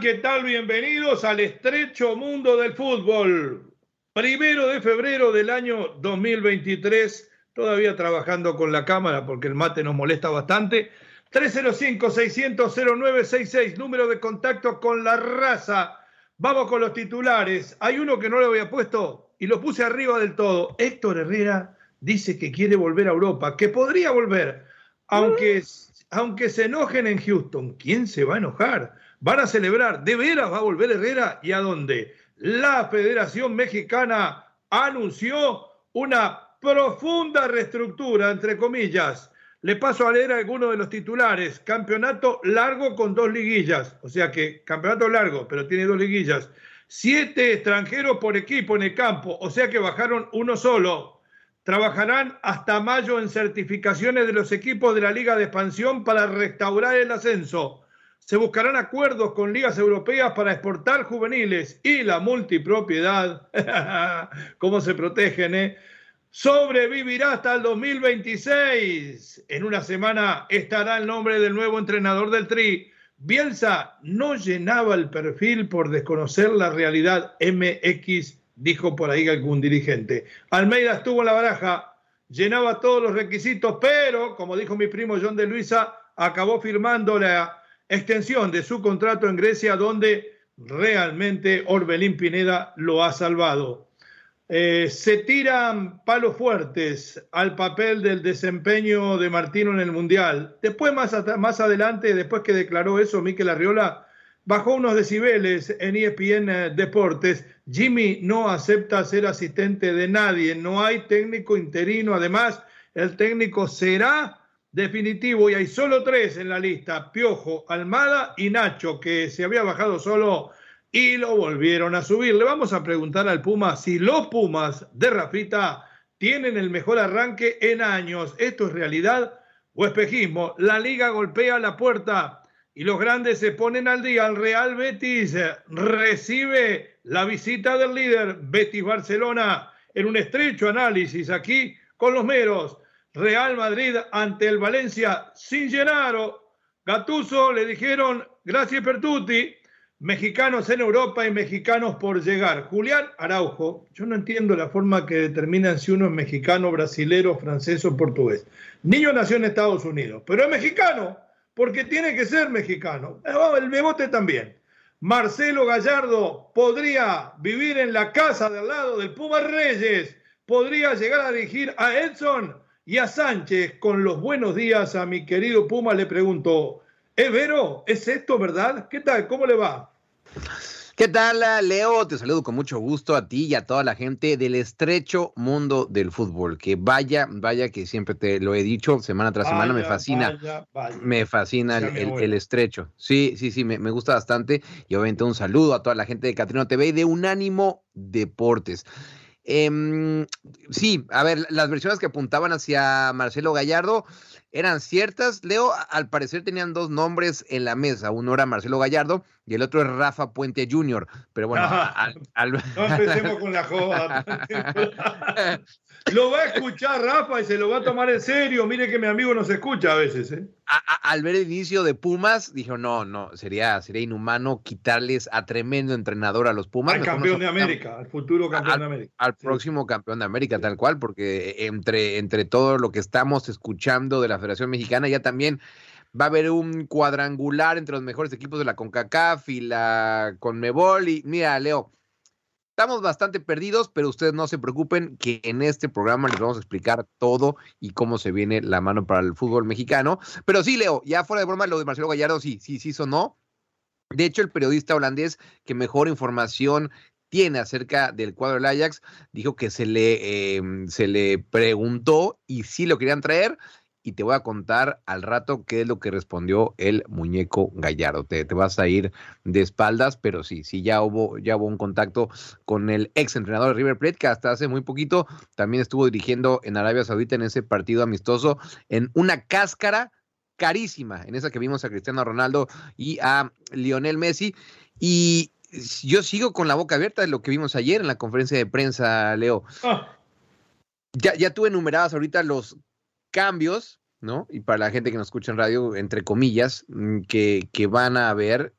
¿Qué tal? Bienvenidos al estrecho mundo del fútbol. Primero de febrero del año 2023, todavía trabajando con la cámara porque el mate nos molesta bastante. 305-600-0966, número de contacto con la raza. Vamos con los titulares. Hay uno que no le había puesto y lo puse arriba del todo. Héctor Herrera dice que quiere volver a Europa, que podría volver, aunque, aunque se enojen en Houston. ¿Quién se va a enojar? Van a celebrar. ¿De veras va a volver Herrera? ¿Y a dónde? La Federación Mexicana anunció una profunda reestructura, entre comillas. Le paso a leer algunos de los titulares. Campeonato largo con dos liguillas. O sea que campeonato largo, pero tiene dos liguillas. Siete extranjeros por equipo en el campo. O sea que bajaron uno solo. Trabajarán hasta mayo en certificaciones de los equipos de la Liga de Expansión para restaurar el ascenso se buscarán acuerdos con ligas europeas para exportar juveniles y la multipropiedad, ¿cómo se protegen? Eh? Sobrevivirá hasta el 2026. En una semana estará el nombre del nuevo entrenador del Tri. Bielsa no llenaba el perfil por desconocer la realidad MX, dijo por ahí algún dirigente. Almeida estuvo en la baraja, llenaba todos los requisitos, pero, como dijo mi primo John de Luisa, acabó firmando la extensión de su contrato en Grecia, donde realmente Orbelín Pineda lo ha salvado. Eh, se tiran palos fuertes al papel del desempeño de Martino en el Mundial. Después, más, más adelante, después que declaró eso Miquel Arriola, bajó unos decibeles en ESPN eh, Deportes. Jimmy no acepta ser asistente de nadie, no hay técnico interino. Además, el técnico será definitivo y hay solo tres en la lista, Piojo, Almada y Nacho, que se había bajado solo y lo volvieron a subir. Le vamos a preguntar al Puma si los Pumas de Rafita tienen el mejor arranque en años. ¿Esto es realidad o espejismo? La liga golpea la puerta y los grandes se ponen al día. El Real Betis recibe la visita del líder Betis Barcelona en un estrecho análisis aquí con los meros. Real Madrid ante el Valencia sin Gennaro. Gatuso le dijeron gracias per tutti, mexicanos en Europa y mexicanos por llegar. Julián Araujo, yo no entiendo la forma que determinan si uno es mexicano, brasilero, francés o portugués. Niño nació en Estados Unidos, pero es mexicano, porque tiene que ser mexicano. Eh, el Bebote también. Marcelo Gallardo podría vivir en la casa de al lado del Puma Reyes, podría llegar a dirigir a Edson y a Sánchez, con los buenos días a mi querido Puma, le pregunto, ¿es ¿Eh, Vero? ¿Es esto verdad? ¿Qué tal? ¿Cómo le va? ¿Qué tal, Leo? Te saludo con mucho gusto a ti y a toda la gente del estrecho mundo del fútbol. Que vaya, vaya, que siempre te lo he dicho, semana tras semana me fascina. Me fascina el, estrecho. Sí, sí, sí, me, me, gusta bastante. Y obviamente un saludo a toda la gente de Catrino TV y de Unánimo Deportes. Em, sí, a ver, las versiones que apuntaban hacia Marcelo Gallardo eran ciertas. Leo, al parecer tenían dos nombres en la mesa. Uno era Marcelo Gallardo y el otro es Rafa Puente Jr. Pero bueno, no empecemos con la joda. Lo va a escuchar Rafa y se lo va a tomar en serio. Mire que mi amigo nos escucha a veces. ¿eh? al ver el inicio de Pumas, dijo, no, no, sería, sería inhumano quitarles a tremendo entrenador a los Pumas. Al campeón de América, al futuro campeón de América. Al próximo campeón de América, tal cual, porque entre, entre todo lo que estamos escuchando de la Federación Mexicana, ya también va a haber un cuadrangular entre los mejores equipos de la CONCACAF y la CONMEBOL. Y mira, Leo, Estamos bastante perdidos, pero ustedes no se preocupen que en este programa les vamos a explicar todo y cómo se viene la mano para el fútbol mexicano. Pero sí, Leo, ya fuera de broma, lo de Marcelo Gallardo sí, sí, sí sonó. De hecho, el periodista holandés que mejor información tiene acerca del cuadro del Ajax dijo que se le, em, se le preguntó y sí lo querían traer y te voy a contar al rato qué es lo que respondió el muñeco Gallardo. Te, te, vas a ir de espaldas, pero sí, sí, ya hubo, ya hubo un contacto con el ex entrenador de River Plate, que hasta hace muy poquito también estuvo dirigiendo en Arabia Saudita en ese partido amistoso, en una cáscara carísima, en esa que vimos a Cristiano Ronaldo y a Lionel Messi. Y yo sigo con la boca abierta de lo que vimos ayer en la conferencia de prensa, Leo. Ah. Ya, ya tú enumeradas ahorita los cambios, ¿no? Y para la gente que nos escucha en radio, entre comillas, mm, que, que van a haber.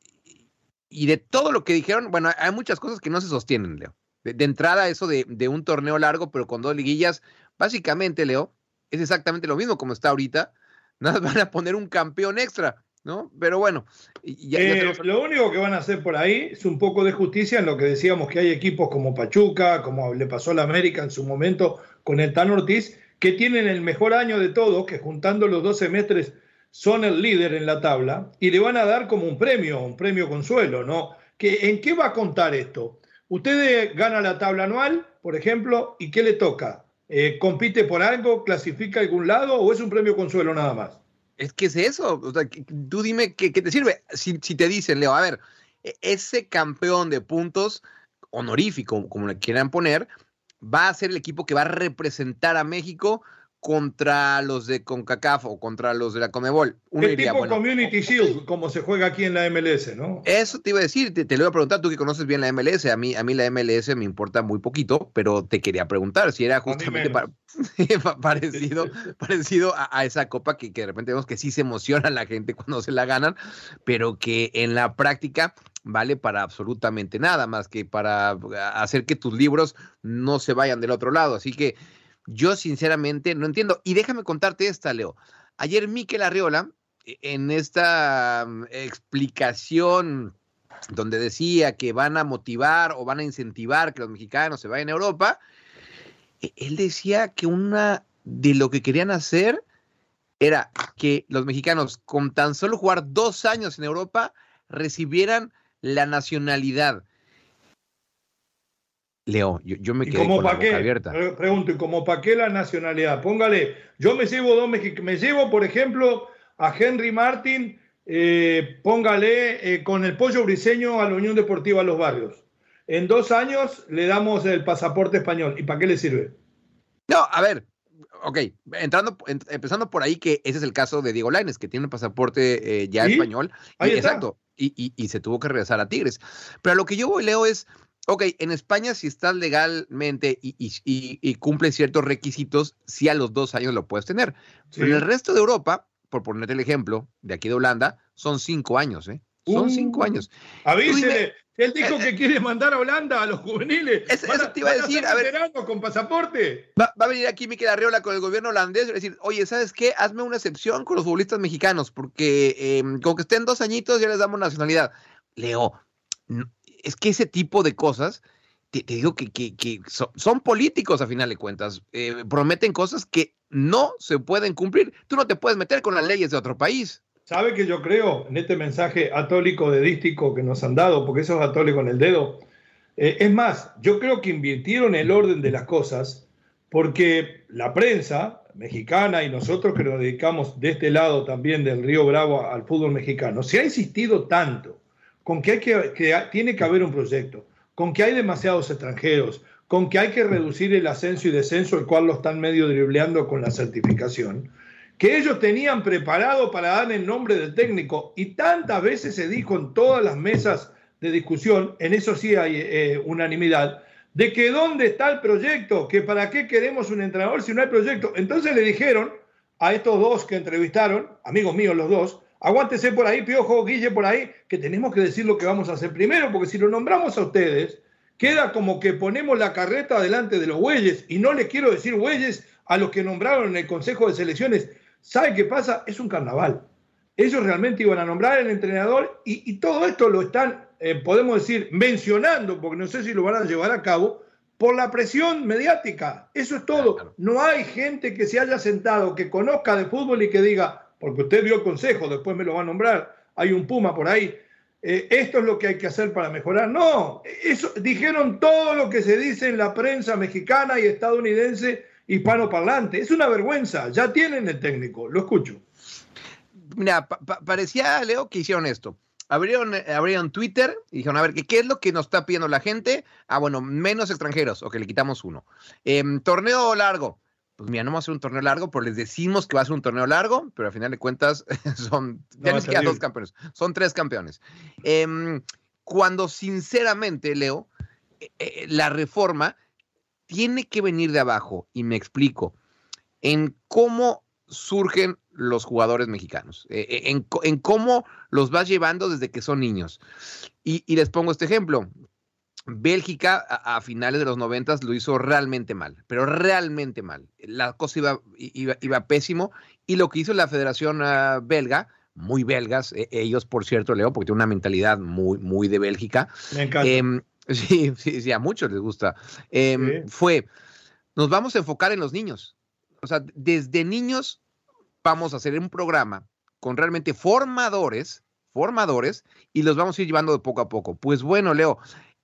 Y de todo lo que dijeron, bueno, hay muchas cosas que no se sostienen, Leo. De, entrada, eso de, de, un torneo largo, pero con dos liguillas, básicamente, Leo, es exactamente lo mismo como está ahorita. Nada van a poner un campeón extra, ¿no? Pero bueno. Ya, eh, Lo único que van a hacer por ahí es un poco de justicia en lo que decíamos que hay equipos como Pachuca, como le pasó a la América en su momento con el Tan Ortiz, que tienen el mejor año de todos, que juntando los dos semestres son el líder en la tabla, y le van a dar como un premio, un premio consuelo, ¿no? ¿Que, ¿En qué va a contar esto? Usted gana la tabla anual, por ejemplo, ¿y qué le toca? Eh, ¿Compite por algo? ¿Clasifica a algún lado? ¿O es un premio consuelo nada más? Es que es eso. O sea, tú dime qué, te sirve. Si, si, te dicen, Leo, a ver, e, ese campeón de puntos honorífico, como le quieran poner, va a ser el equipo que va a representar a México contra los de CONCACAF o contra los de la Comebol. Uno el tipo Community Shield, como se juega aquí en la MLS, ¿no? Eso te iba a decir, te, lo iba a preguntar, tú que conoces bien la MLS, a mí, a mí la MLS me importa muy poquito, pero te quería preguntar si era justamente parecido, parecido a, esa copa que, que de repente vemos que sí se emociona la gente cuando se la ganan, pero que en la práctica vale para absolutamente nada más que para hacer que tus libros no se vayan del otro lado. Así que yo sinceramente no entiendo. Y déjame contarte esta, Leo. Ayer Miquel Arriola, e, en esta mm, explicación donde decía que van a motivar o van a incentivar que los mexicanos se vayan a Europa, e, él decía que una de lo que querían hacer era que los mexicanos, con tan solo jugar dos años en Europa, recibieran la nacionalidad. Leo, yo, me quedé con la boca abierta. Pregunto, ¿y como para qué la nacionalidad? Póngale, yo me llevo dos mexicanos, me llevo, por ejemplo, a Henry Martin, eh, póngale eh, con el pollo briseño a la Unión Deportiva Los Barrios. En dos años le damos el pasaporte español. ¿Y para qué le sirve? No, a ver, ok, entrando, empezando por ahí, que ese es el caso de Diego Laines, que tiene un pasaporte eh, ya español. exacto. Y, y, se tuvo que regresar a Tigres. Pero lo que yo voy, Leo, es ok, en España si estás legalmente y, y, cumple ciertos requisitos, sí a los dos años lo puedes tener. Pero en el resto de Europa, por ponerte el ejemplo, de aquí de Holanda, son cinco años, ¿eh? Son cinco uh. años. Avísele, él dijo eh, que quiere mandar a Holanda a los juveniles. eso te iba a decir, a, ver. con pasaporte. Va, a venir aquí Miquel Arriola con el gobierno holandés y decir, oye, ¿sabes qué? Hazme una excepción con los futbolistas mexicanos, porque eh, con que estén dos añitos ya les damos nacionalidad. Leo, es que ese tipo de cosas, te, digo que, son, políticos a final de cuentas, eh, prometen cosas que no se pueden cumplir. Tú no te puedes meter con las leyes de otro país. ¿Sabe que yo creo en este mensaje atólico dedístico que nos han dado, porque eso es atólico en el dedo? Eh, es más, yo creo que invirtieron el orden de las cosas porque la prensa mexicana y nosotros que nos dedicamos de este lado también del Río Bravo al fútbol mexicano, se ha insistido tanto con que, hay que, tiene que haber un proyecto, con que hay demasiados extranjeros, con que hay que reducir el ascenso y descenso, el cual lo están medio dribleando con la certificación, que ellos tenían preparado para dar el nombre del técnico y tantas veces se dijo en todas las mesas de discusión, en eso sí hay eh, unanimidad, de que dónde está el proyecto, que para qué queremos un entrenador si no hay proyecto. Entonces le dijeron a estos dos que entrevistaron, amigos míos los dos, Aguántese por ahí, Piojo, Guille, por ahí, que tenemos que decir lo que vamos a hacer primero, porque si lo nombramos a ustedes, queda como que ponemos la carreta delante de los bueyes, y no les quiero decir bueyes a los que nombraron en el Consejo de Selecciones. ¿Sabe qué pasa? Es un carnaval. Ellos realmente iban a nombrar al entrenador y, todo esto lo están, eh, podemos decir, mencionando, porque no sé si lo van a llevar a cabo, por la presión mediática. Eso es todo. No hay gente que se haya sentado, que conozca de fútbol y que diga, porque usted dio consejo, después me lo va a nombrar, hay un Puma por ahí, eh, esto es lo que hay que hacer para mejorar. No, eso, dijeron todo lo que se dice en la prensa mexicana y estadounidense hispanoparlante. Es una vergüenza, ya tienen el técnico, lo escucho. Mira, parecía, Leo, que hicieron esto. Abrieron, eh, Twitter y dijeron, a ver, ¿qué, ¿qué, es lo que nos está pidiendo la gente? Ah, bueno, menos extranjeros, o que le quitamos uno. Em, torneo largo. Pues mira, no vamos a hacer un torneo largo, pero les decimos que va a ser un torneo largo, pero al final de cuentas son, ya no, dos campeones, son tres campeones. Em, cuando sinceramente, Leo, eh, eh, la reforma tiene que venir de abajo, y me explico, en cómo surgen los jugadores mexicanos, eh, en, cómo los vas llevando desde que son niños. Y, les pongo este ejemplo. Bélgica a, finales de los noventas lo hizo realmente mal, pero realmente mal. La cosa iba, iba, pésimo y lo que hizo la Federación ah, Belga, muy belgas, e, ellos por cierto, Leo, porque tienen una mentalidad muy, muy de Bélgica. Me encanta. Em, Sí, sí, sí, a muchos les gusta. Em, fue, nos vamos a enfocar en los niños. O sea, desde niños vamos a hacer un programa con realmente formadores, formadores, y los vamos a ir llevando de poco a poco. Pues bueno, Leo,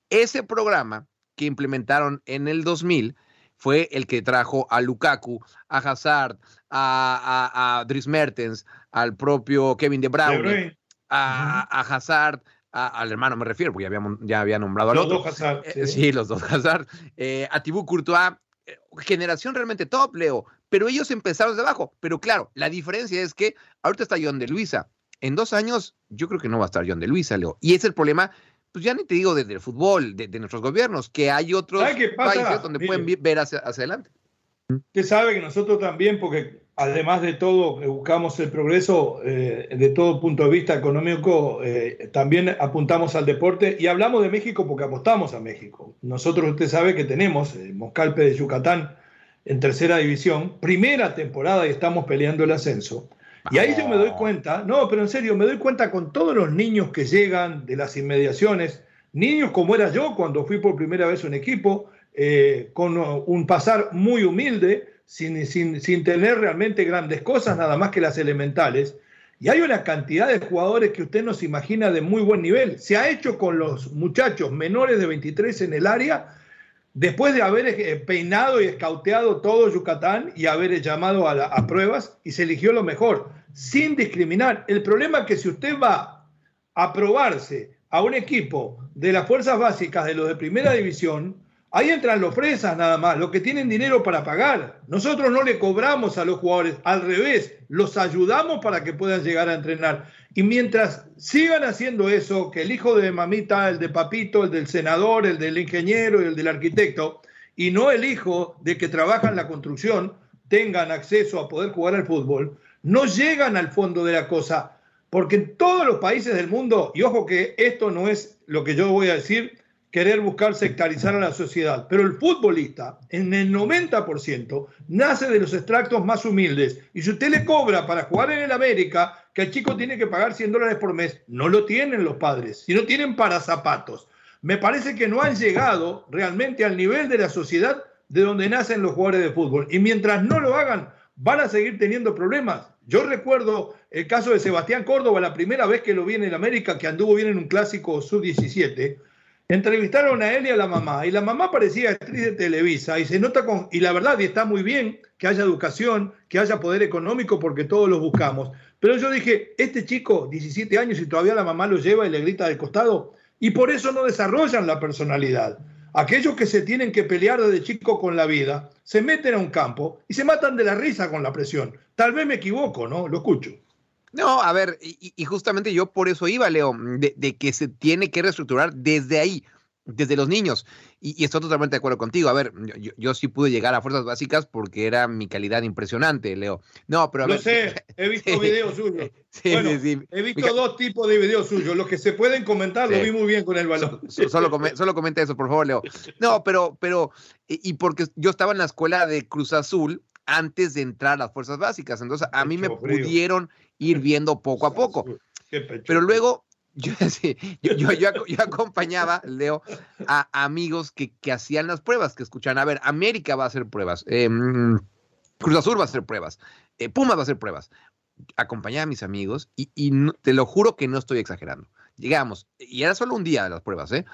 ese programa que implementaron en el 2000 fue el que trajo a Lukaku, a Hazard, a, a, Dries Mertens, al propio Kevin De Bruyne, a, a Hazard, al hermano me refiero, porque ya, había nombrado a los dos Hazard. Eh, sí. los dos Hazard. Eh, a Thibaut Courtois, eh, generación realmente top, Leo, pero ellos empezaron desde abajo. Pero claro, la diferencia es que ahorita está John de Luisa. En dos años, yo creo que no va a estar John de Luisa, Leo. Y es el problema, pues ya ni te digo desde el fútbol, de, nuestros gobiernos, que hay otros países donde pueden ver hacia, hacia adelante. Usted sabe que nosotros también, porque además de todo, buscamos el progreso eh, de todo punto de vista económico, eh, también apuntamos al deporte y hablamos de México porque apostamos a México. Nosotros, usted sabe que tenemos el Moscalpe de Yucatán en tercera división, primera temporada y estamos peleando el ascenso. Y ahí yo me doy cuenta, no, pero en serio, me doy cuenta con todos los niños que llegan de las inmediaciones, niños como era yo cuando fui por primera vez un equipo, eh, con un pasar muy humilde, sin, sin, sin, tener realmente grandes cosas, nada más que las elementales. Y hay una cantidad de jugadores que usted no se imagina de muy buen nivel. Se ha hecho con los muchachos menores de 23 en el área, después de haber eh, peinado y escauteado todo Yucatán y haber llamado a, a pruebas, y se eligió lo mejor, sin discriminar. El problema es que si usted va a probarse a un equipo de las fuerzas básicas de los de primera división, Ahí entran los fresas nada más, los que tienen dinero para pagar. Nosotros no le cobramos a los jugadores, al revés, los ayudamos para que puedan llegar a entrenar. Y mientras sigan haciendo eso, que el hijo de mamita, el de papito, el del senador, el del ingeniero y el del arquitecto, y no el hijo de que trabaja en la construcción, tengan acceso a poder jugar al fútbol, no llegan al fondo de la cosa. Porque en todos los países del mundo, y ojo que esto no es lo que yo voy a decir, querer buscar sectarizar a la sociedad. Pero el futbolista, en el 90%, nace de los extractos más humildes. Y si usted le cobra para jugar en el América, que el chico tiene que pagar 100 dólares por mes, no lo tienen los padres, sino tienen para zapatos. Me parece que no han llegado realmente al nivel de la sociedad de donde nacen los jugadores de fútbol. Y mientras no lo hagan, van a seguir teniendo problemas. Yo recuerdo el caso de Sebastián Córdoba, la primera vez que lo vi en el América, que anduvo bien en un clásico sub-17 Entrevistaron a él y a la mamá, y la mamá parecía actriz de Televisa, y se nota y la verdad, y está muy bien que haya educación, que haya poder económico, porque todos lo buscamos. Pero yo dije, este chico, 17 años, y todavía la mamá lo lleva y le grita del costado, y por eso no desarrollan la personalidad. Aquellos que se tienen que pelear desde chico con la vida, se meten a un campo y se matan de la risa con la presión. Tal vez me equivoco, ¿no? Lo escucho. No, a ver, y, justamente yo por eso iba, Leo, de, que se tiene que reestructurar desde ahí, desde los niños. Y, estoy totalmente de acuerdo contigo. A ver, yo, sí pude llegar a fuerzas básicas porque era mi calidad impresionante, Leo. No, pero a Lo sé, he visto videos suyos. Sí, sí, sí. He visto dos tipos de videos suyos. Los que se pueden comentar, lo vi muy bien con el balón. solo, solo comenta eso, por favor, Leo. No, pero, pero, y porque yo estaba en la escuela de Cruz Azul antes de entrar a las fuerzas básicas. Entonces, a mí me pudieron ir viendo poco a poco. Pero luego, yo, yo, acompañaba, Leo, a amigos que, hacían las pruebas, que escuchan, a ver, América va a hacer pruebas, em, Cruz Azul va a hacer pruebas, eh, Puma va a hacer pruebas. Acompañaba a mis amigos y, te lo juro que no estoy exagerando. Llegamos, y era solo un día de las pruebas, ¿eh?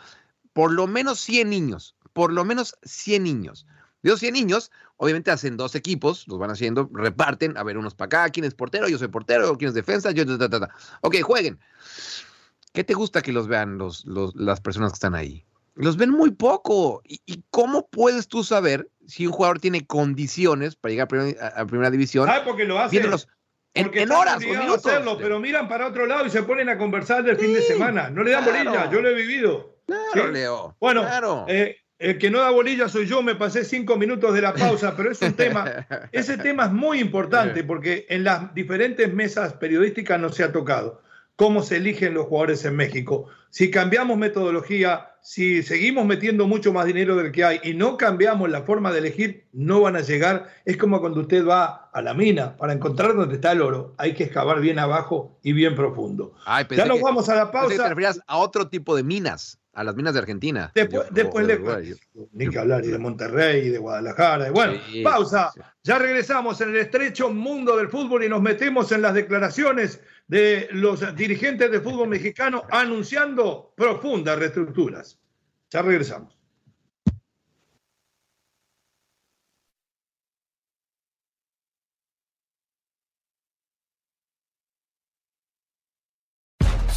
Por lo menos 100 niños, por lo menos 100 niños De esos 100 niños, obviamente hacen dos equipos, los van haciendo, reparten, a ver, unos para acá, quién es portero, yo soy portero, quién es defensa, yo, ta, ta, ta. Ok, jueguen. ¿Qué te gusta que los vean los, las personas que están ahí? Los ven muy poco. ¿Y, cómo puedes tú saber si un jugador tiene condiciones para llegar a primera, división? Ah, porque lo hacen. En, horas o minutos. Hacerlo, pero miran para otro lado y se ponen a conversar del fin de semana. No le dan bolilla, yo lo he vivido. Claro, Leo. Bueno, claro. Eh, el que no da bolilla soy yo, me pasé cinco minutos de la pausa, pero es un tema, ese tema es muy importante porque en las diferentes mesas periodísticas no se ha tocado cómo se eligen los jugadores en México. Si cambiamos metodología, si seguimos metiendo mucho más dinero del que hay y no cambiamos la forma de elegir, no van a llegar. Es como cuando usted va a la mina para encontrar dónde está el oro. Hay que excavar bien abajo y bien profundo. ya nos vamos a la pausa. te a otro tipo de minas a las minas de Argentina. Después, después de, ni que hablar y de Monterrey, y de Guadalajara. Bueno, pausa. Ya regresamos en el estrecho mundo del fútbol y nos metemos en las declaraciones de los dirigentes del fútbol mexicano anunciando profundas reestructuras. Ya regresamos.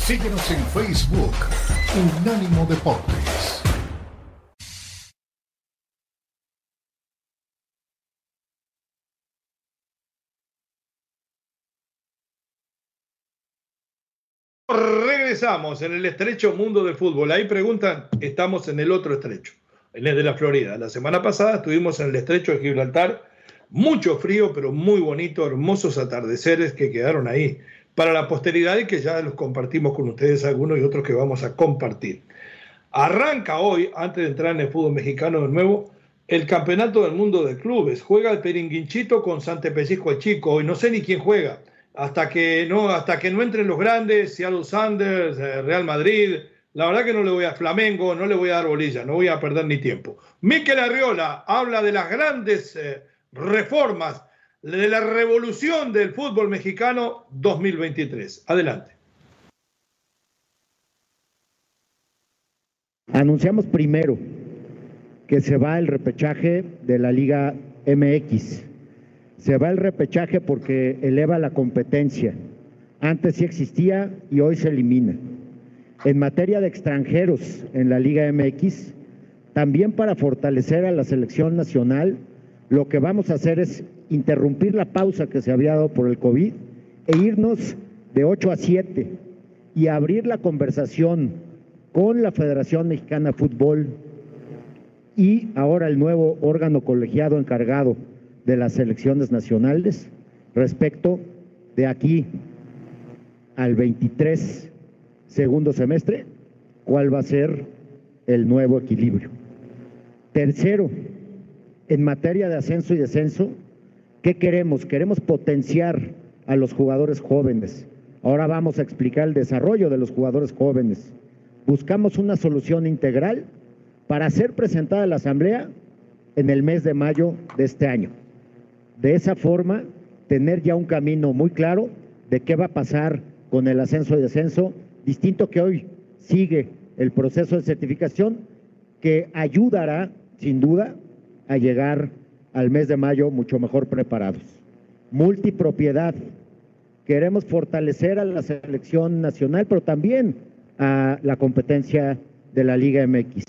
Síguenos en Facebook, Unánimo Deportes. Regresamos en el estrecho mundo del fútbol. Ahí preguntan, estamos en el otro estrecho, en el de la Florida. La semana pasada estuvimos en el estrecho de Gibraltar, mucho frío, pero muy bonito, hermosos atardeceres que quedaron ahí para la posteridad y que ya los compartimos con ustedes algunos y otros que vamos a compartir. Arranca hoy, antes de entrar en el fútbol mexicano de nuevo, el Campeonato del Mundo de Clubes. Juega el Peringuinchito con Santepechisco el Chico y no sé ni quién juega. Hasta que no, hasta que no entren los grandes, Seattle Sanders, eh, Real Madrid, la verdad que no le voy a Flamengo, no le voy a dar bolilla, no voy a perder ni tiempo. Miquel Arriola habla de las grandes eh, reformas de la revolución del fútbol mexicano 2023. Adelante. Anunciamos primero que se va el repechaje de la Liga MX. Se va el repechaje porque eleva la competencia. Antes sí existía y hoy se elimina. En materia de extranjeros en la Liga MX, también para fortalecer a la selección nacional, lo que vamos a hacer es interrumpir la pausa que se había dado por el COVID e irnos de 8 a 7 y abrir la conversación con la Federación Mexicana de Fútbol y ahora el nuevo órgano colegiado encargado de las elecciones nacionales respecto de aquí al 23 segundo semestre, cuál va a ser el nuevo equilibrio. Tercero, en materia de ascenso y descenso, ¿qué queremos? Queremos potenciar a los jugadores jóvenes. Ahora vamos a explicar el desarrollo de los jugadores jóvenes. Buscamos una solución integral para ser presentada a la Asamblea en el mes de mayo de este año. De esa forma, tener ya un camino muy claro de qué va a pasar con el ascenso y descenso, distinto que hoy sigue el proceso de certificación que ayudará, sin duda, a llegar al mes de mayo mucho mejor preparados. Multipropiedad. Queremos fortalecer a la selección nacional, pero también a la competencia de la Liga MX.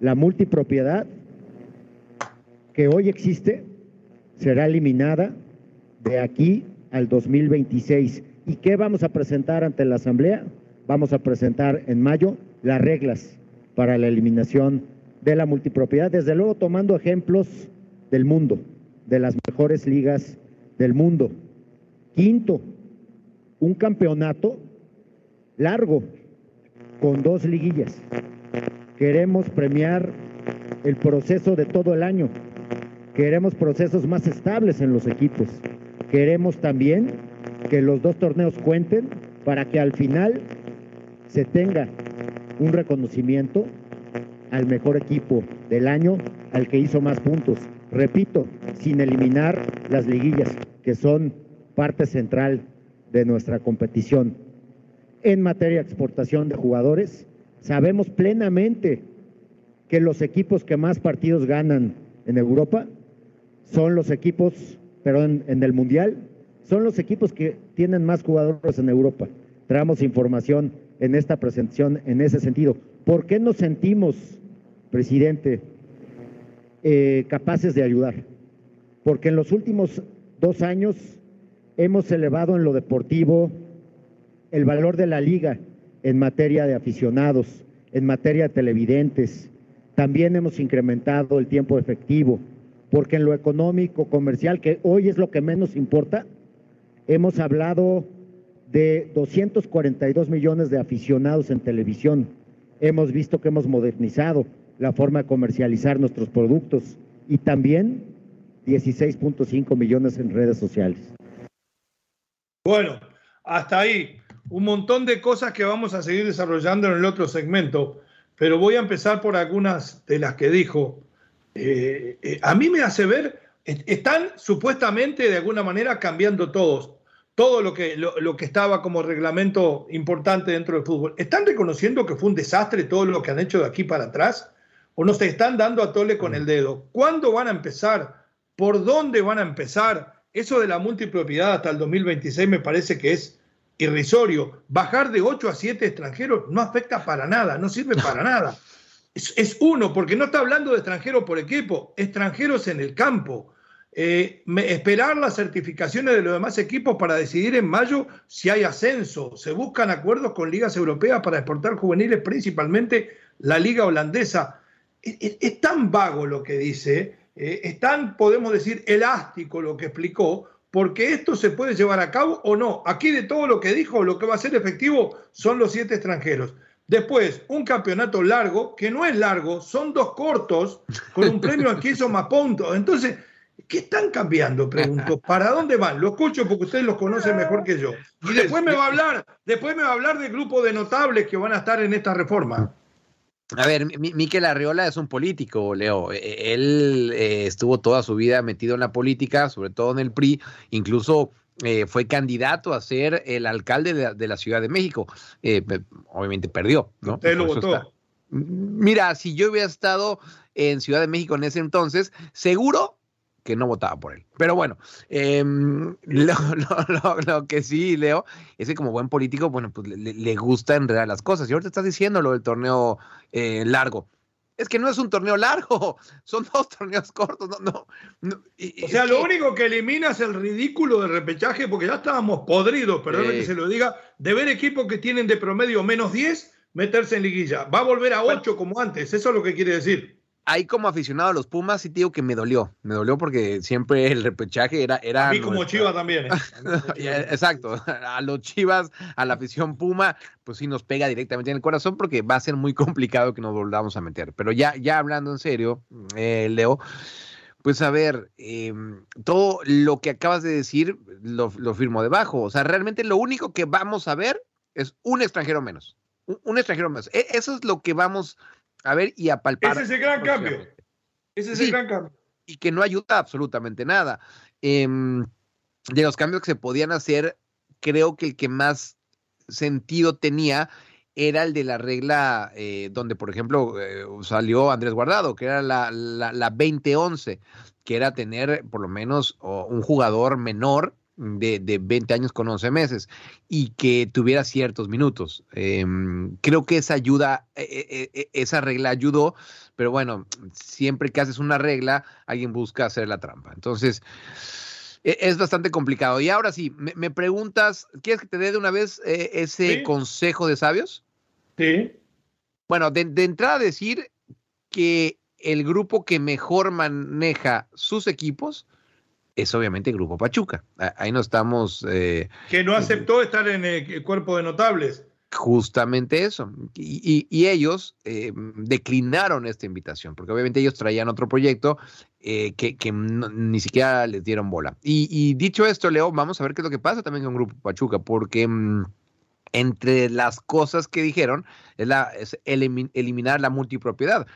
La multipropiedad que hoy existe será eliminada de aquí al 2026. ¿Y qué vamos a presentar ante la Asamblea? Vamos a presentar en mayo las reglas para la eliminación de la multipropiedad, desde luego tomando ejemplos del mundo, de las mejores ligas del mundo. Quinto, un campeonato largo, con dos liguillas. Queremos premiar el proceso de todo el año. Queremos procesos más estables en los equipos. Queremos también que los dos torneos cuenten para que al final se tenga un reconocimiento al mejor equipo del año, al que hizo más puntos. Repito, sin eliminar las liguillas, que son parte central de nuestra competición. En materia de exportación de jugadores, sabemos plenamente que los equipos que más partidos ganan en Europa son los equipos, perdón, en el Mundial, son los equipos que tienen más jugadores en Europa. Traemos información en esta presentación en ese sentido. ¿Por qué nos sentimos, presidente, eh, capaces de ayudar? Porque en los últimos dos años hemos elevado en lo deportivo el valor de la liga en materia de aficionados, en materia de televidentes. También hemos incrementado el tiempo efectivo, porque en lo económico, comercial, que hoy es lo que menos importa, hemos hablado de 242 millones de aficionados en televisión. Hemos visto que hemos modernizado la forma de comercializar nuestros productos y también 16.5 millones en redes sociales. Bueno, hasta ahí un montón de cosas que vamos a seguir desarrollando en el otro segmento, pero voy a empezar por algunas de las que dijo. Eh, eh, a mí me hace ver, están supuestamente de alguna manera cambiando todos, todo lo que, lo, que estaba como reglamento importante dentro del fútbol. ¿Están reconociendo que fue un desastre todo lo que han hecho de aquí para atrás? ¿O nos están dando a tole con el dedo? ¿Cuándo van a empezar? ¿Por dónde van a empezar? Eso de la multipropiedad hasta el 2026 me parece que es irrisorio. Bajar de 8 a 7 extranjeros no afecta para nada, no sirve para nada. Es, uno, porque no está hablando de extranjeros por equipo, extranjeros en el campo. Eh, esperar las certificaciones de los demás equipos para decidir en mayo si hay ascenso. Se buscan acuerdos con ligas europeas para exportar juveniles, principalmente la liga holandesa. Es, tan vago lo que dice, eh, es tan, podemos decir, elástico lo que explicó, porque esto se puede llevar a cabo o no. Aquí de todo lo que dijo, lo que va a ser efectivo son los siete extranjeros. Después, un campeonato largo, que no es largo, son dos cortos, con un premio aquí hizo más puntos. Entonces, ¿qué están cambiando? Pregunto. ¿Para dónde van? Lo escucho porque ustedes los conocen mejor que yo. Y después me va a hablar, después me va a hablar del grupo de notables que van a estar en esta reforma. A ver, Miquel Arriola es un político, Leo. E, e, él eh, estuvo toda su vida metido en la política, sobre todo en el PRI, incluso eh, fue candidato a ser el alcalde de, la Ciudad de México. Eh, obviamente perdió, ¿no? Usted lo votó. Mira, si yo hubiera estado en Ciudad de México en ese entonces, seguro que no votaba por él. Pero bueno, em, lo, que sí, Leo, es que como buen político, bueno, pues le, gusta enredar las cosas. Y ahorita estás diciendo lo del torneo eh, largo. Es que no es un torneo largo, son dos torneos cortos. No, no, o sea, lo único que elimina es el ridículo de repechaje, porque ya estábamos podridos, perdón que se lo diga, de ver equipos que tienen de promedio menos 10 meterse en liguilla. Va a volver a 8 como antes, eso es lo que quiere decir ahí como aficionado a los Pumas, sí te digo que me dolió. Me dolió porque siempre el repechaje era. era a mí como Chivas también. ¿eh? Exacto. A los Chivas, a la afición Puma, pues sí nos pega directamente en el corazón porque va a ser muy complicado que nos volvamos a meter. Pero ya, ya hablando en serio, eh, Leo. Pues a ver, em, todo lo que acabas de decir lo, firmo debajo. O sea, realmente lo único que vamos a ver es un extranjero menos. Un, extranjero menos. E, eso es lo que vamos a ver y a palpar. Ese es el gran cambio. Ese es el gran cambio. Y que no ayuda absolutamente nada. Em, de los cambios que se podían hacer, creo que el que más sentido tenía era el de la regla eh, donde, por ejemplo, eh, salió Andrés Guardado, que era la, la, la 2011, que era tener por lo menos un jugador menor de, de, 20 años con 11 meses y que tuviera ciertos minutos. Em, creo que esa ayuda, e, e, e, esa regla ayudó, pero bueno, siempre que haces una regla, alguien busca hacer la trampa. Entonces, es bastante complicado. Y ahora sí, me, preguntas, ¿quieres que te dé de una vez eh, ese consejo de sabios? Sí. Bueno, de, de entrada decir que el grupo que mejor maneja sus equipos es obviamente el Grupo Pachuca. Ahí no estamos... Eh, que no aceptó estar en el cuerpo de notables. Justamente eso. Y, ellos eh, declinaron esta invitación, porque obviamente ellos traían otro proyecto eh, que, ni siquiera les dieron bola. Y, dicho esto, Leo, vamos a ver qué es lo que pasa también con Grupo Pachuca, porque mm, entre las cosas que dijeron es, la, eliminar la multipropiedad.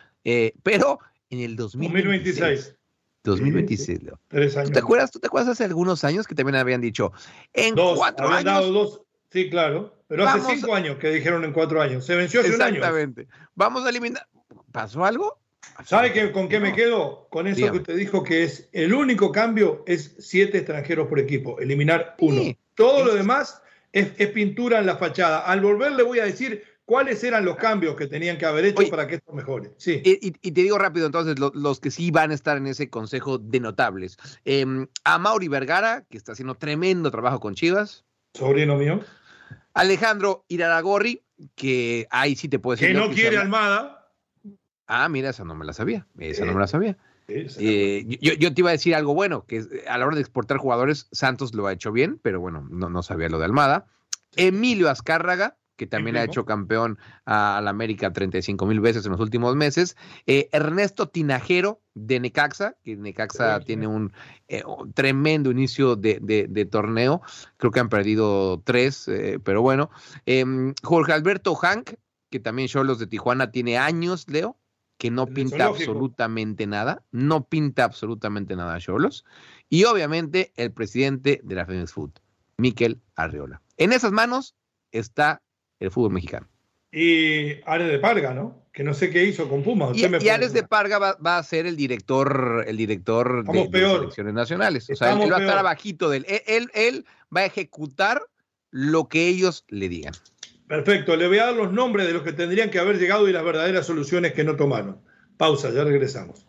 pero en el 2026 2026, Leo. Tres años. ¿Tú te, acuerdas, ¿Tú te acuerdas hace algunos años que también habían dicho en dos, cuatro Dado dos, sí, claro. Pero hace cinco años que dijeron en cuatro años. Se venció hace un año. Exactamente. Vamos a eliminar. ¿Pasó algo? ¿Sabe que, con qué me quedo? Con eso que usted dijo que es el único cambio es siete extranjeros por equipo, eliminar uno. Todo lo demás es, pintura en la fachada. Al volver le voy a decir cuáles eran los cambios que tenían que haber hecho para que esto mejore. Sí. Y, te digo rápido entonces, los que sí van a estar en ese consejo de notables. Em, a Mauri Vergara, que está haciendo tremendo trabajo con Chivas. Sobrino mío. Alejandro Iraragorri, que ahí sí te puedo decir. Que no quiere Almada. Ah, mira, esa no me la sabía. Esa no me la sabía. Eh, yo, te iba a decir algo bueno, que a la hora de exportar jugadores, Santos lo ha hecho bien, pero bueno, no, no sabía lo de Almada. Emilio Azcárraga, que también ha hecho campeón al América 35 mil veces en los últimos meses. Eh, Ernesto Tinajero de Necaxa, que Necaxa tiene eh, un, tremendo inicio de, torneo. Creo que han perdido tres, pero bueno. Em, Jorge Alberto Hank, que también los de Tijuana tiene años, Leo, que no pinta absolutamente nada, no pinta absolutamente nada a Cholos, y obviamente el presidente de la FEMEX Food, Miquel Arriola. En esas manos está el fútbol mexicano. Y Ares de Parga, ¿no? Que no sé qué hizo con Puma. y, Ares de Parga va, a ser el director, el director de, selecciones nacionales. O sea, él, va a estar abajito de él. Él va a ejecutar lo que ellos le digan. Perfecto, le voy a dar los nombres de los que tendrían que haber llegado y las verdaderas soluciones que no tomaron. Pausa, ya regresamos.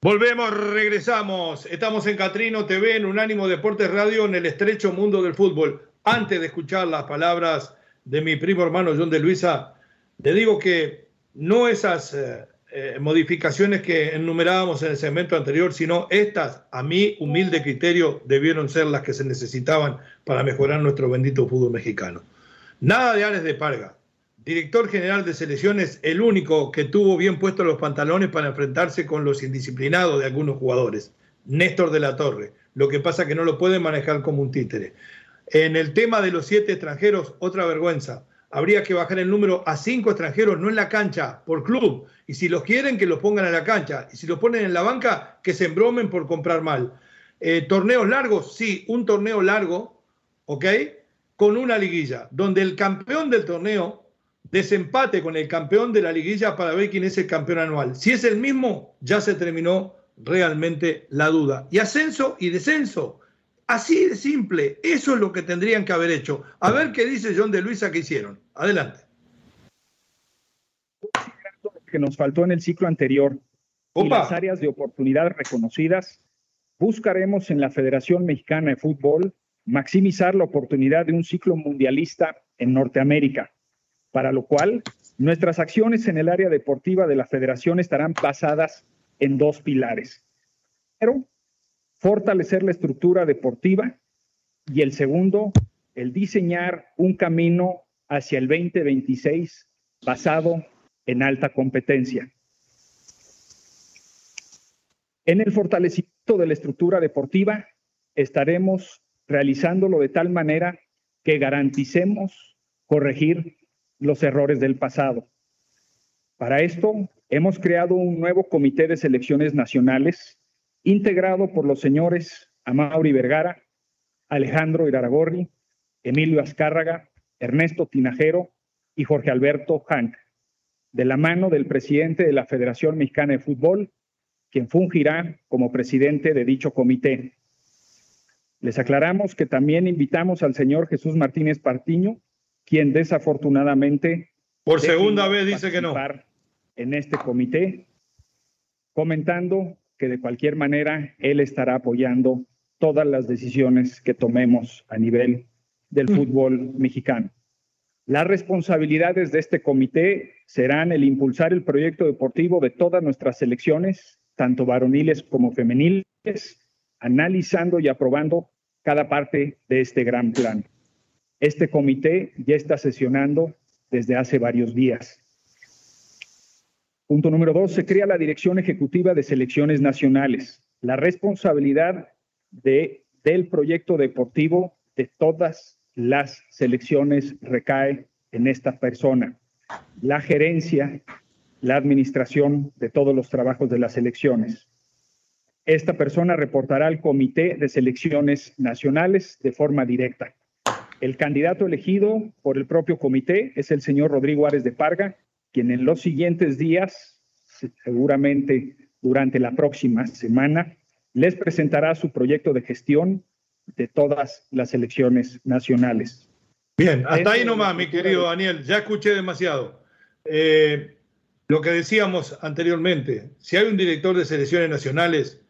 Volvemos, regresamos. Estamos en Catrino TV, en Unánimo Deportes Radio, en el estrecho mundo del fútbol. Antes de escuchar las palabras de mi primo hermano John de Luisa, le digo que no esas eh, eh, modificaciones que enumerábamos en el segmento anterior, sino estas, a mi humilde criterio, debieron ser las que se necesitaban para mejorar nuestro bendito fútbol mexicano. Nada de Ares de Parga, director general de selecciones, el único que tuvo bien puestos los pantalones para enfrentarse con los indisciplinados de algunos jugadores, Néstor de la Torre. Lo que pasa que no lo puede manejar como un títere. En el tema de los siete extranjeros, otra vergüenza. Habría que bajar el número a cinco extranjeros, no en la cancha, por club. Y si los quieren, que los pongan en la cancha. Y si los ponen en la banca, que se embromen por comprar mal. Eh, torneos largos, sí, un torneo largo, ¿ok? Con una liguilla, donde el campeón del torneo desempate con el campeón de la liguilla para ver quién es el campeón anual. Si es el mismo, ya se terminó realmente la duda. Y ascenso y descenso. Así de simple. Eso es lo que tendrían que haber hecho. A ver qué dice John de Luisa que hicieron. Adelante. Que nos faltó en el ciclo anterior y las áreas de oportunidad reconocidas, buscaremos en la Federación Mexicana de Fútbol maximizar la oportunidad de un ciclo mundialista en Norteamérica para lo cual nuestras acciones en el área deportiva de la federación estarán basadas en dos pilares. Primero, fortalecer la estructura deportiva y el segundo, el diseñar un camino hacia el 2026 basado en alta competencia. En el fortalecimiento de la estructura deportiva estaremos realizándolo de tal manera que garanticemos corregir los errores del pasado. Para esto, hemos creado un nuevo comité de selecciones nacionales integrado por los señores Amauri Vergara, Alejandro Iraragorri, Emilio Azcárraga, Ernesto Tinajero y Jorge Alberto Hank, de la mano del presidente de la Federación Mexicana de Fútbol, quien fungirá como presidente de dicho comité. Les aclaramos que también invitamos al señor Jesús Martínez Partiño, quien desafortunadamente... Por segunda vez dice que no. En este comité, comentando que de cualquier manera él estará apoyando todas las decisiones que tomemos a nivel del mm. fútbol mexicano. Las responsabilidades de este comité serán el impulsar el proyecto deportivo de todas nuestras selecciones, tanto varoniles como femeniles, analizando y aprobando cada parte de este gran plan. Este comité ya está sesionando desde hace varios días. Punto número dos, se crea la Dirección Ejecutiva de Selecciones Nacionales. La responsabilidad de, del proyecto deportivo de todas las selecciones recae en esta persona. La gerencia, la administración de todos los trabajos de las elecciones. Esta persona reportará al Comité de Selecciones Nacionales de forma directa. El candidato elegido por el propio comité es el señor Rodrigo Árez de Parga, quien en los siguientes días, seguramente durante la próxima semana, les presentará su proyecto de gestión de todas las elecciones nacionales. Bien, hasta ahí nomás, mi querido Daniel, ya escuché demasiado. Eh, lo que decíamos anteriormente, si hay un director de selecciones nacionales,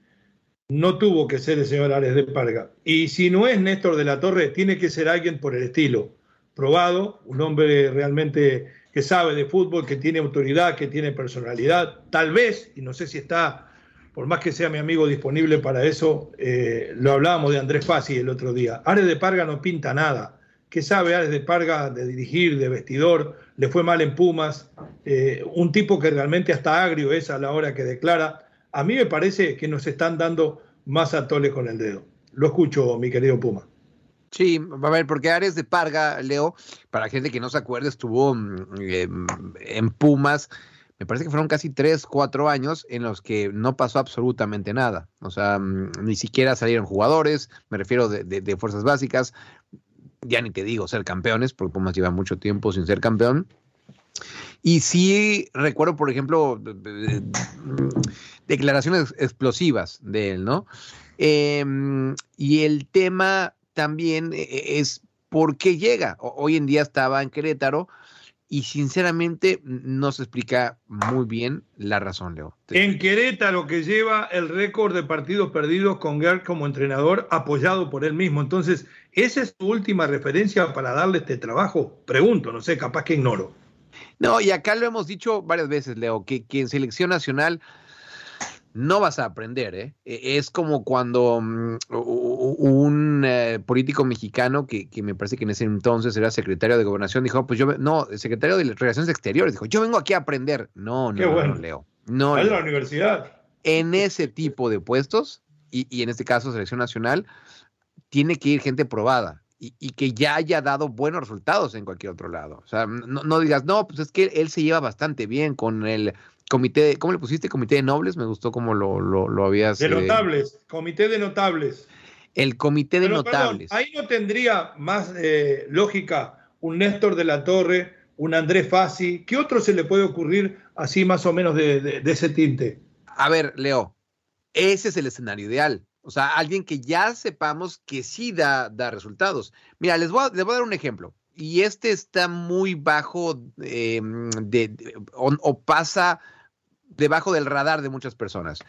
no tuvo que ser el señor Ares de Parga. Y si no es Néstor de la Torre, tiene que ser alguien por el estilo, probado, un hombre realmente que sabe de fútbol, que tiene autoridad, que tiene personalidad, tal vez, y no sé si está, por más que sea mi amigo disponible para eso, eh, lo hablábamos de Andrés Fassi el otro día. Ares de Parga no pinta nada. ¿Qué sabe Ares de Parga de dirigir, de vestidor? Le fue mal en Pumas. Eh, un tipo que realmente hasta agrio es a la hora que declara a mí me parece que nos están dando más atole con el dedo. Lo escucho, mi querido Puma. Sí, a ver, porque Ares de Parga, Leo, para gente que no se acuerde, estuvo mm, em, en Pumas, me parece que fueron casi tres, cuatro años en los que no pasó absolutamente nada. O sea, mm, ni siquiera salieron jugadores, me refiero de, fuerzas básicas, ya ni te digo ser campeones, porque Pumas lleva mucho tiempo sin ser campeón. Y sí recuerdo, por ejemplo, declaraciones explosivas de él, ¿no? Em, y el tema también e, es por qué llega. Hoy en día estaba en Querétaro y sinceramente no se explica muy bien la razón, Leo. En Querétaro que lleva el récord de partidos perdidos con Gerd como entrenador apoyado por él mismo. Entonces, ¿esa es tu última referencia para darle este trabajo? Pregunto, no sé, capaz que ignoro. No, y acá lo hemos dicho varias veces, Leo, que, que en selección nacional no vas a aprender, ¿eh? E, es como cuando mm, un eh, político mexicano que, me parece que en ese entonces era secretario de gobernación dijo, pues yo, no, secretario de Relaciones Exteriores, dijo, yo vengo aquí a aprender. No, no, no, Leo. No, es la universidad. En ese tipo de puestos, y, y, en este caso selección nacional, tiene que ir gente probada. Y, y, que ya haya dado buenos resultados en cualquier otro lado. O sea, no, no digas, no, pues es que él se lleva bastante bien con el comité, ¿cómo le pusiste? Comité de nobles, me gustó cómo lo, lo, habías. De eh, notables, comité de notables. El comité de notables. ahí no tendría más eh, lógica un Néstor de la Torre, un Andrés Fassi. ¿Qué otro se le puede ocurrir así más o menos de, ese tinte? A ver, Leo, ese es el escenario ideal. O sea, alguien que ya sepamos que sí da, da resultados. Mira, les voy, a, les voy a dar un ejemplo. Y este está muy bajo em, de, o, pasa debajo del radar de muchas personas.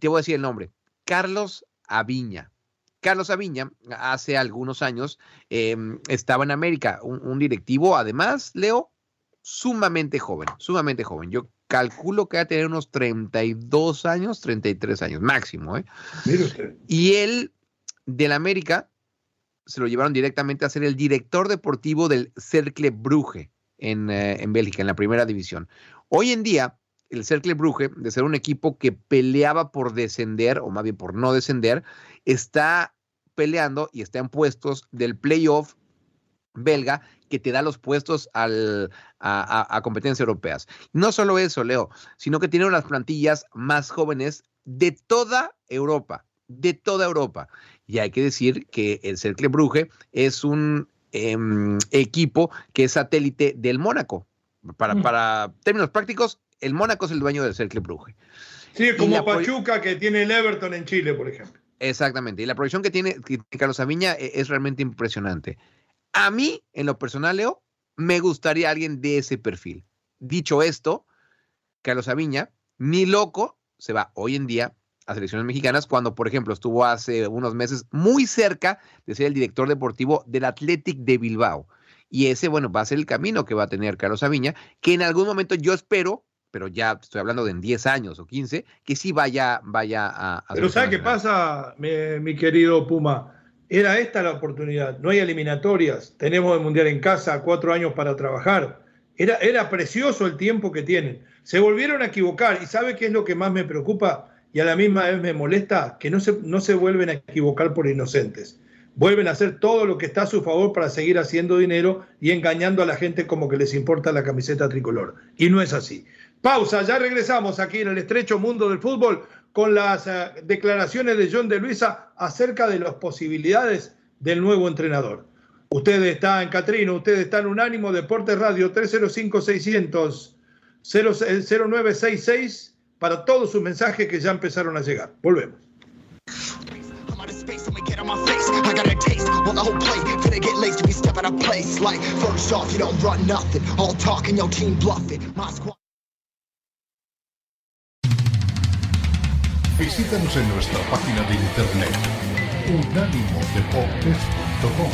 Te voy a decir el nombre. Carlos Aviña. Carlos Aviña, hace algunos años, em, estaba en América, un, directivo, además, Leo, sumamente joven, sumamente joven. Yo calculo que va a tener unos 32 años, 33 años, máximo. ¿eh? Mire usted. Y él, del América, se lo llevaron directamente a ser el director deportivo del Cercle Brugge en, eh, en Bélgica, en la primera división. Hoy en día, el Cercle Brugge, de ser un equipo que peleaba por descender, o más bien por no descender, está peleando y está en puestos del playoff belga que te da los puestos al, a, competencias europeas. No solo eso, Leo, sino que tiene las plantillas más jóvenes de toda Europa, de toda Europa. Y hay que decir que el Cercle Brugge es un em, equipo que es satélite del Mónaco. Para, mm. para términos prácticos, el Mónaco es el dueño del Cercle Brugge. Sí, como Pachuca que tiene el Everton en Chile, por ejemplo. Exactamente. Y la proyección que tiene Carlos Aviña e, es realmente impresionante. A mí, en lo personal, Leo, me gustaría alguien de ese perfil. Dicho esto, Carlos Aviña, ni loco, se va hoy en día a selecciones mexicanas cuando, por ejemplo, estuvo hace unos meses muy cerca de ser el director deportivo del Athletic de Bilbao. Y ese, bueno, va a ser el camino que va a tener Carlos Aviña, que en algún momento yo espero pero ya estoy hablando de en 10 años o 15, que sí vaya, vaya a... pero ¿sabe qué pasa, mi, querido Puma? Era esta la oportunidad, no hay eliminatorias, tenemos el Mundial en casa, cuatro años para trabajar. Era, era precioso el tiempo que tienen. Se volvieron a equivocar y ¿sabe qué es lo que más me preocupa y a la misma vez me molesta? Que no se, no se vuelven a equivocar por inocentes. vuelven a hacer todo lo que está a su favor para seguir haciendo dinero y engañando a la gente como que les importa la camiseta tricolor. Y no es así. Pausa, ya regresamos aquí en el estrecho mundo del fútbol con las eh, declaraciones de John de Luisa acerca de las posibilidades del nuevo entrenador. Usted está en Catrino, usted está en Unánimo Deportes Radio 305-600 0966 para todos sus mensajes que ya empezaron a llegar. Volvemos. Visítanos en nuestra página de internet unánimodeportes.com.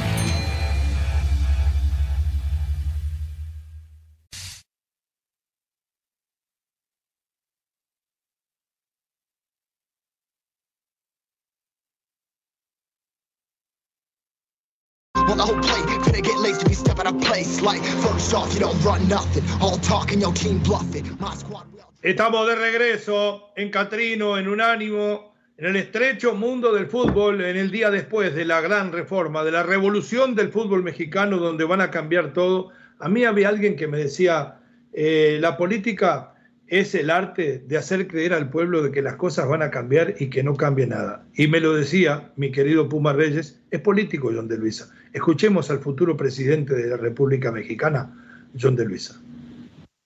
get step out of place. Like, first off, you don't run nothing. All talk and your team bluffing. My squad will... Estamos de regreso en Catrino, en Unánimo, en el estrecho mundo del fútbol, en el día después de la gran reforma, de la revolución del fútbol mexicano, donde van a cambiar todo. A mí había alguien que me decía, eh, la política es el arte de hacer creer al pueblo de que las cosas van a cambiar y que no cambie nada. Y me lo decía mi querido Puma Reyes, es político John de Luisa. Escuchemos al futuro presidente de la República Mexicana, John de Luisa.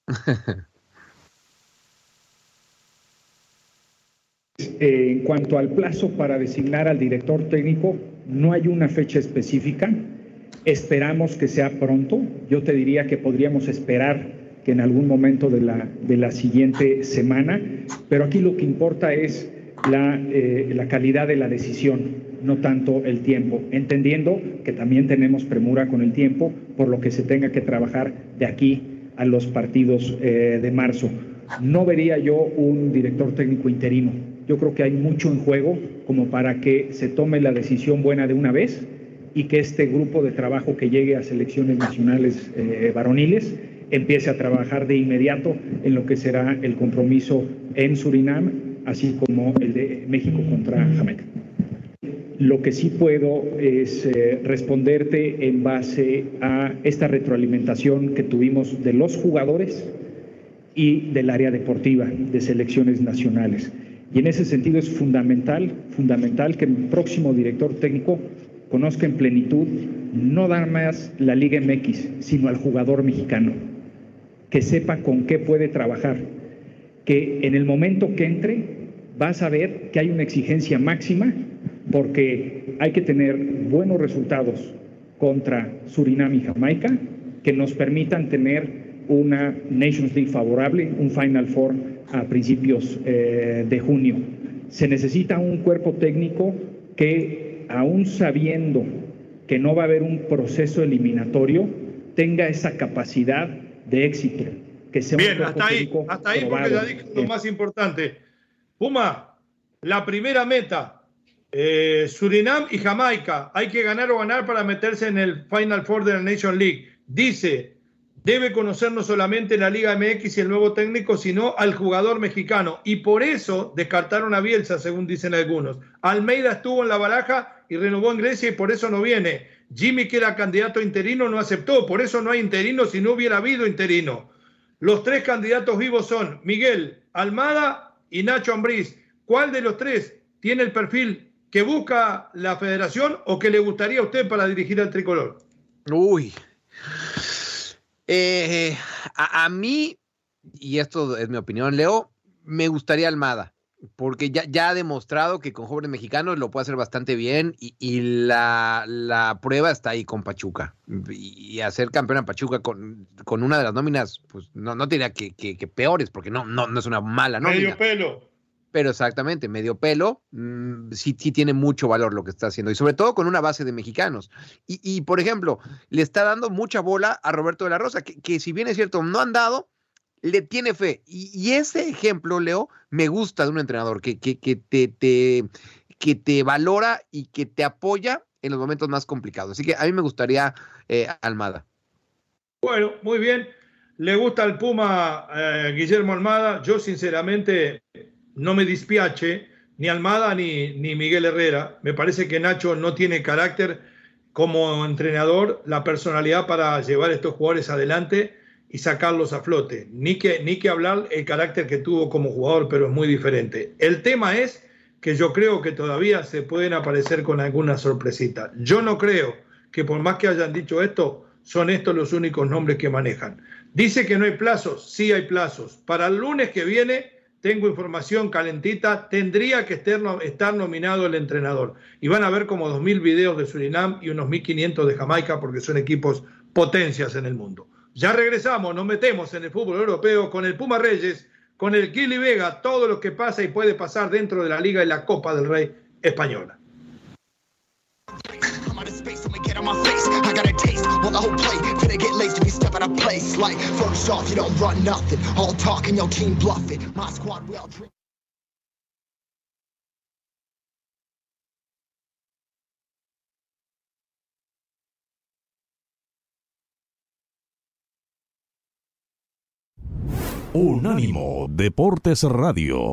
en cuanto al plazo para designar al director técnico, no hay una fecha específica. Esperamos que sea pronto. Yo te diría que podríamos esperar que en algún momento de la, de la siguiente semana, pero aquí lo que importa es la, eh, la calidad de la decisión no tanto el tiempo, entendiendo que también tenemos premura con el tiempo, por lo que se tenga que trabajar de aquí a los partidos eh, de marzo. No vería yo un director técnico interino. Yo creo que hay mucho en juego como para que se tome la decisión buena de una vez y que este grupo de trabajo que llegue a selecciones nacionales eh, varoniles empiece a trabajar de inmediato en lo que será el compromiso en Surinam, así como el de México contra Jamaica. Lo que sí puedo es eh, responderte en base a esta retroalimentación que tuvimos de los jugadores y del área deportiva de selecciones nacionales. Y en ese sentido es fundamental, fundamental que el próximo director técnico conozca en plenitud no dar más la Liga MX, sino al jugador mexicano, que sepa con qué puede trabajar, que en el momento que entre vas a ver que hay una exigencia máxima porque hay que tener buenos resultados contra Surinam y Jamaica que nos permitan tener una Nations League favorable, un Final Four a principios eh, de junio. Se necesita un cuerpo técnico que, aún sabiendo que no va a haber un proceso eliminatorio, tenga esa capacidad de éxito. Que sea Bien, hasta ahí, hasta ahí porque ya dije lo más importante. Puma, la primera meta eh, Surinam y Jamaica, hay que ganar o ganar para meterse en el Final Four de la Nation League. Dice, debe conocer no solamente la Liga MX y el nuevo técnico, sino al jugador mexicano. Y por eso descartaron a Bielsa, según dicen algunos. Almeida estuvo en la baraja y renovó en Grecia y por eso no viene. Jimmy, que era candidato interino, no aceptó. Por eso no hay interino si no hubiera habido interino. Los tres candidatos vivos son Miguel, Almada y Nacho Ambriz. ¿Cuál de los tres tiene el perfil que busca la federación o que le gustaría a usted para dirigir al tricolor? Uy. Eh, a, mí, y esto es mi opinión, Leo, me gustaría Almada, porque ya, ya ha demostrado que con jóvenes mexicanos lo puede hacer bastante bien y, la, prueba está ahí con Pachuca. Y, hacer campeón a Pachuca con, con, una de las nóminas, pues no, no diría que, que, peores, porque no, no, no es una mala nómina. Medio pelo pero exactamente, medio pelo, mm, sí, sí, tiene mucho valor lo que está haciendo, y sobre todo con una base de mexicanos. Y, por ejemplo, le está dando mucha bola a Roberto de la Rosa, que, si bien es cierto, no han dado, le tiene fe. Y, ese ejemplo, Leo, me gusta de un entrenador que, que, que te, te, que te valora y que te apoya en los momentos más complicados. Así que a mí me gustaría eh, Almada. Bueno, muy bien. Le gusta el Puma eh, Guillermo Almada. Yo, sinceramente, no me dispiace, ni Almada ni, ni Miguel Herrera. Me parece que Nacho no tiene carácter como entrenador, la personalidad para llevar estos jugadores adelante y sacarlos a flote. Ni que, ni que hablar el carácter que tuvo como jugador, pero es muy diferente. El tema es que yo creo que todavía se pueden aparecer con alguna sorpresita. Yo no creo que por más que hayan dicho esto, son estos los únicos nombres que manejan. Dice que no hay plazos, sí hay plazos. Para el lunes que viene tengo información calentita, tendría que estar nominado el entrenador. Y van a ver como 2.000 videos de Surinam y unos 1.500 de Jamaica porque son equipos potencias en el mundo. Ya regresamos, nos metemos en el fútbol europeo con el Puma Reyes, con el Kili Vega, todo lo que pasa y puede pasar dentro de la Liga y la Copa del Rey española. my face. I got a taste, well, the whole play. Finna get laced if you step out of place. Like, first off, you don't run nothing. All talking, and your team bluffing. My squad, we all drink. Unánimo Deportes Radio.